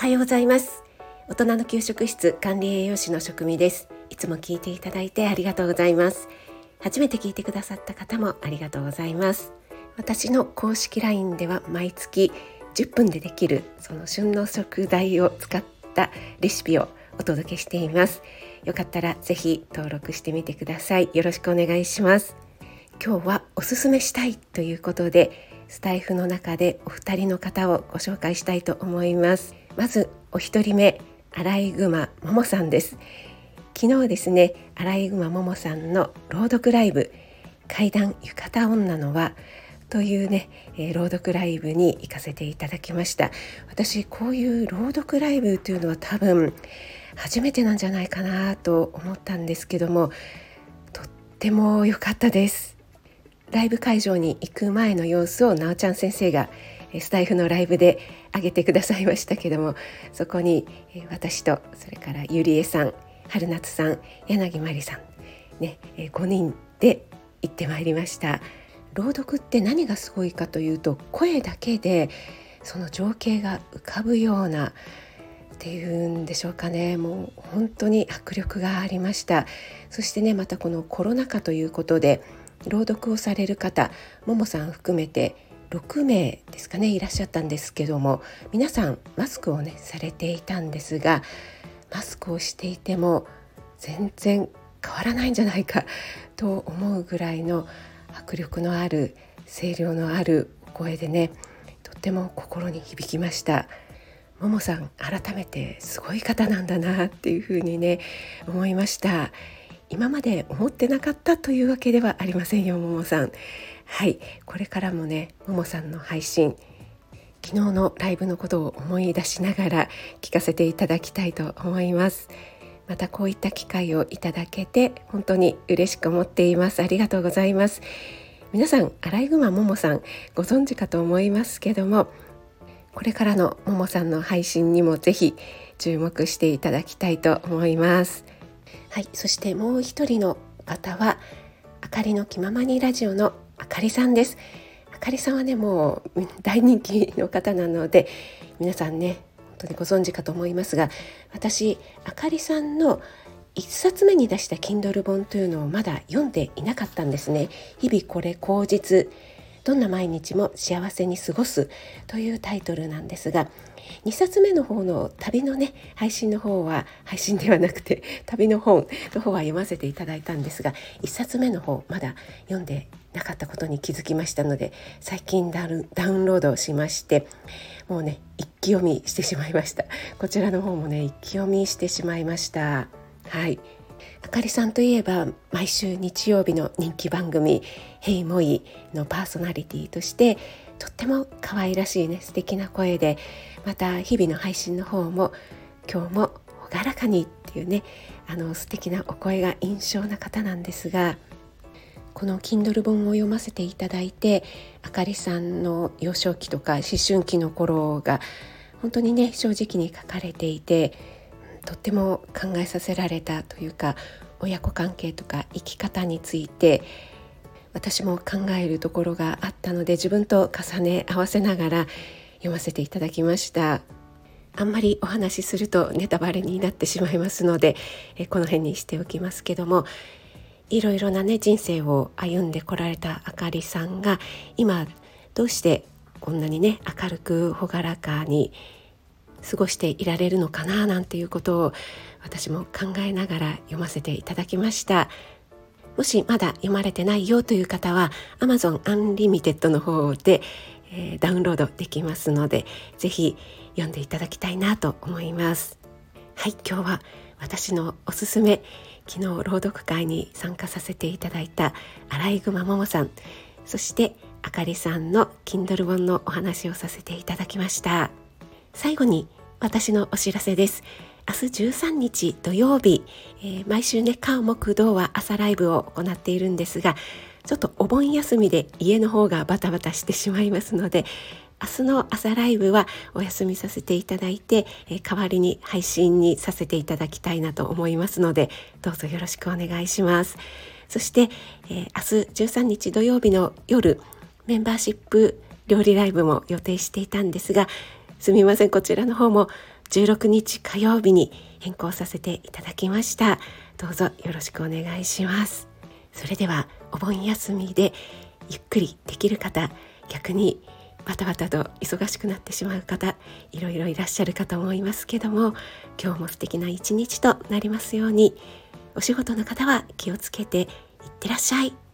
はようございます。大人の給食室管理栄養士の職味です。いつも聞いていただいてありがとうございます。初めて聞いてくださった方もありがとうございます。私の公式 LINE では毎月10分でできるその旬の食材を使ったレシピをお届けしています。よかったらぜひ登録してみてください。よろしくお願いします。今日はおすすめしたいということでスタイフの中でお二人の方をご紹介したいと思います。まずお一人目アライグマももさんです。昨日ですねアライグマももさんの朗読ライブ階段浴衣女の輪というね、えー、朗読ライブに行かせていただきました。私こういう朗読ライブというのは多分初めてなんじゃないかなと思ったんですけどもとっても良かったです。ライブ会場に行く前の様子をなおちゃん先生がスタイフのライブで上げてくださいましたけどもそこに私とそれからゆりえさん春夏さん柳まりさんね5人で行ってまいりました。朗読って何がすごいかというと声だけでその情景が浮かぶようなっていうんでしょうかね。もう本当に迫力がありました。そしてねまたこのコロナ禍ということで朗読をされる方ももさん含めて6名ですかねいらっしゃったんですけども皆さんマスクをねされていたんですがマスクをしていても全然変わらないんじゃないかと思うぐらいの迫力のある声量のある声でねとっても心に響きました。ももさん改めてすごい方なんだなっていうふうにね思いました今まで思ってなかったというわけではありませんよももさんはい。これからもねももさんの配信昨日のライブのことを思い出しながら聞かせていただきたいと思います。またこういった機会をいただけて本当に嬉しく思っています。ありがとうございます。皆さんアライグマももさんご存知かと思いますけどもこれからのももさんの配信にもぜひ注目していただきたいと思います。はい。そしてもう一人の方はあかりの気ままにラジオのあかりさんです。あかりさんはねもう大人気の方なので皆さんね本当にご存知かと思いますが私あかりさんの1冊目に出した Kindle 本というのをまだ読んでいなかったんですね。日々これ口実どんな毎日も幸せに過ごすというタイトルなんですが2冊目の方の旅のね配信の方は配信ではなくて 旅の本の方は読ませていただいたんですが1冊目の方まだ読んでなかったことに気づきましたので最近ダウンロードしましてもうね一気読みしてしまいました。こちらの方もね一気読みしてしまいました。はい。あかりさんといえば毎週日曜日の人気番組「ヘイモイ」のパーソナリティとしてとっても可愛らしいね素敵な声でまた日々の配信の方も今日も朗らかにっていうねあの素敵なお声が印象な方なんですがこの Kindle 本を読ませていただいてあかりさんの幼少期とか思春期の頃が本当にね正直に書かれていてとっても考えさせられたというか親子関係とか生き方について私も考えるところがあったので自分と重ね合わせながら読ませていただきました。あんまりお話しするとネタバレになってしまいますのでえこの辺にしておきますけどもいろいろなね人生を歩んでこられたあかりさんが今どうしてこんなにね明るく朗らかに過ごしていられるのかななんていうことを私も考えながら読ませていただきました。もしまだ読まれてないよという方は Amazon Unlimited の方で、えー、ダウンロードできますのでぜひ読んでいただきたいなと思います。はい今日は私のおすすめ昨日朗読会に参加させていただいたアライグマももさんそしてあかりさんの Kindle 本のお話をさせていただきました。最後に私のお知らせです。明日13日土曜日、えー、毎週ね火木土は朝ライブを行っているんですがちょっとお盆休みで家の方がバタバタしてしまいますので明日の朝ライブはお休みさせていただいて、えー、代わりに配信にさせていただきたいなと思いますのでどうぞよろしくお願いします。そして、えー、明日13日土曜日の夜メンバーシップ料理ライブも予定していたんですがすみません。こちらの方も16日火曜日に変更させていただきました。どうぞよろしくお願いします。それではお盆休みでゆっくりできる方逆にバタバタと忙しくなってしまう方いろいろいらっしゃるかと思いますけども今日も素敵な一日となりますようにお仕事の方は気をつけていってらっしゃい。